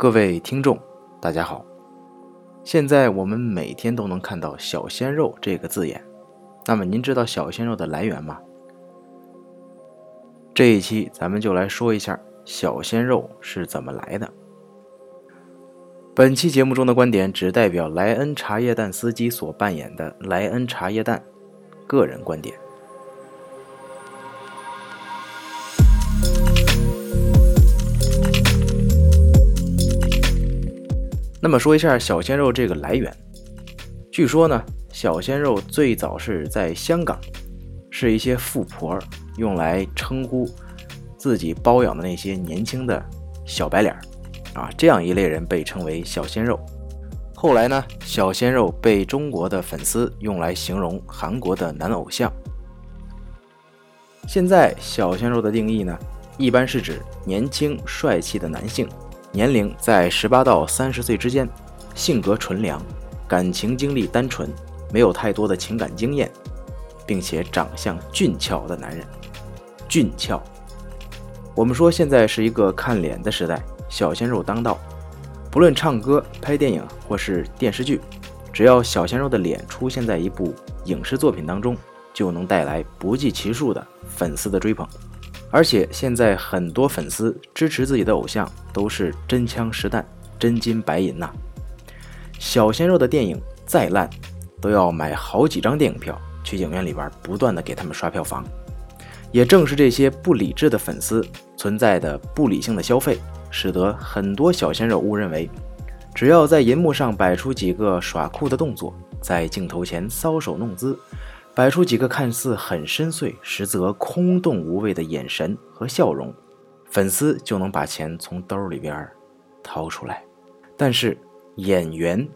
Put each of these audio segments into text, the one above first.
各位听众，大家好。现在我们每天都能看到“小鲜肉”这个字眼，那么您知道小鲜肉的来源吗？这一期咱们就来说一下小鲜肉是怎么来的。本期节目中的观点只代表莱恩茶叶蛋司机所扮演的莱恩茶叶蛋个人观点。那么说一下小鲜肉这个来源，据说呢，小鲜肉最早是在香港，是一些富婆用来称呼自己包养的那些年轻的小白脸儿。啊，这样一类人被称为小鲜肉。后来呢，小鲜肉被中国的粉丝用来形容韩国的男偶像。现在小鲜肉的定义呢，一般是指年轻帅气的男性，年龄在十八到三十岁之间，性格纯良，感情经历单纯，没有太多的情感经验，并且长相俊俏的男人。俊俏，我们说现在是一个看脸的时代。小鲜肉当道，不论唱歌、拍电影或是电视剧，只要小鲜肉的脸出现在一部影视作品当中，就能带来不计其数的粉丝的追捧。而且现在很多粉丝支持自己的偶像都是真枪实弹、真金白银呐。小鲜肉的电影再烂，都要买好几张电影票去影院里边不断的给他们刷票房。也正是这些不理智的粉丝存在的不理性的消费。使得很多小鲜肉误认为，只要在银幕上摆出几个耍酷的动作，在镜头前搔首弄姿，摆出几个看似很深邃，实则空洞无味的眼神和笑容，粉丝就能把钱从兜里边掏出来。但是演员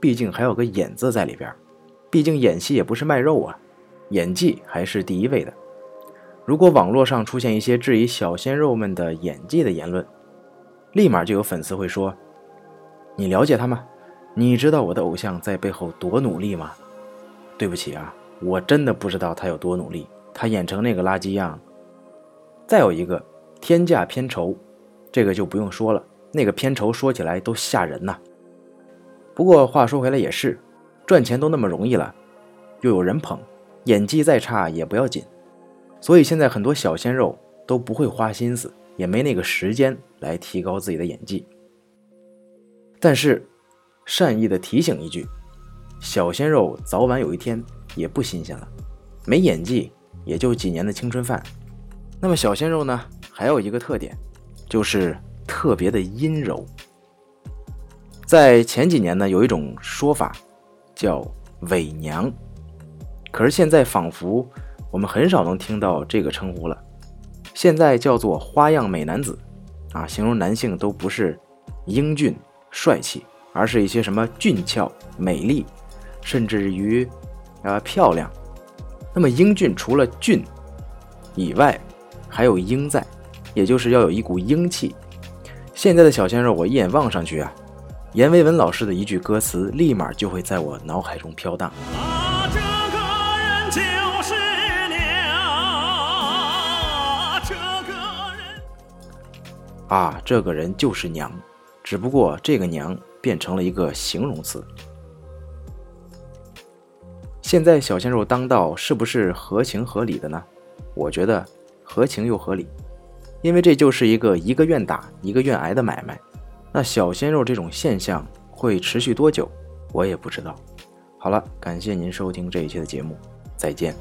毕竟还有个“演”字在里边，毕竟演戏也不是卖肉啊，演技还是第一位的。如果网络上出现一些质疑小鲜肉们的演技的言论，立马就有粉丝会说：“你了解他吗？你知道我的偶像在背后多努力吗？”对不起啊，我真的不知道他有多努力。他演成那个垃圾样。再有一个天价片酬，这个就不用说了，那个片酬说起来都吓人呐。不过话说回来也是，赚钱都那么容易了，又有人捧，演技再差也不要紧。所以现在很多小鲜肉都不会花心思。也没那个时间来提高自己的演技。但是，善意的提醒一句，小鲜肉早晚有一天也不新鲜了，没演技也就几年的青春饭。那么小鲜肉呢，还有一个特点，就是特别的阴柔。在前几年呢，有一种说法叫伪娘，可是现在仿佛我们很少能听到这个称呼了。现在叫做花样美男子，啊，形容男性都不是英俊帅气，而是一些什么俊俏、美丽，甚至于啊漂亮。那么英俊除了俊以外，还有英在，也就是要有一股英气。现在的小鲜肉，我一眼望上去啊，阎维文老师的一句歌词，立马就会在我脑海中飘荡。啊，这个人就是娘，只不过这个娘变成了一个形容词。现在小鲜肉当道是不是合情合理的呢？我觉得合情又合理，因为这就是一个一个愿打一个愿挨的买卖。那小鲜肉这种现象会持续多久，我也不知道。好了，感谢您收听这一期的节目，再见。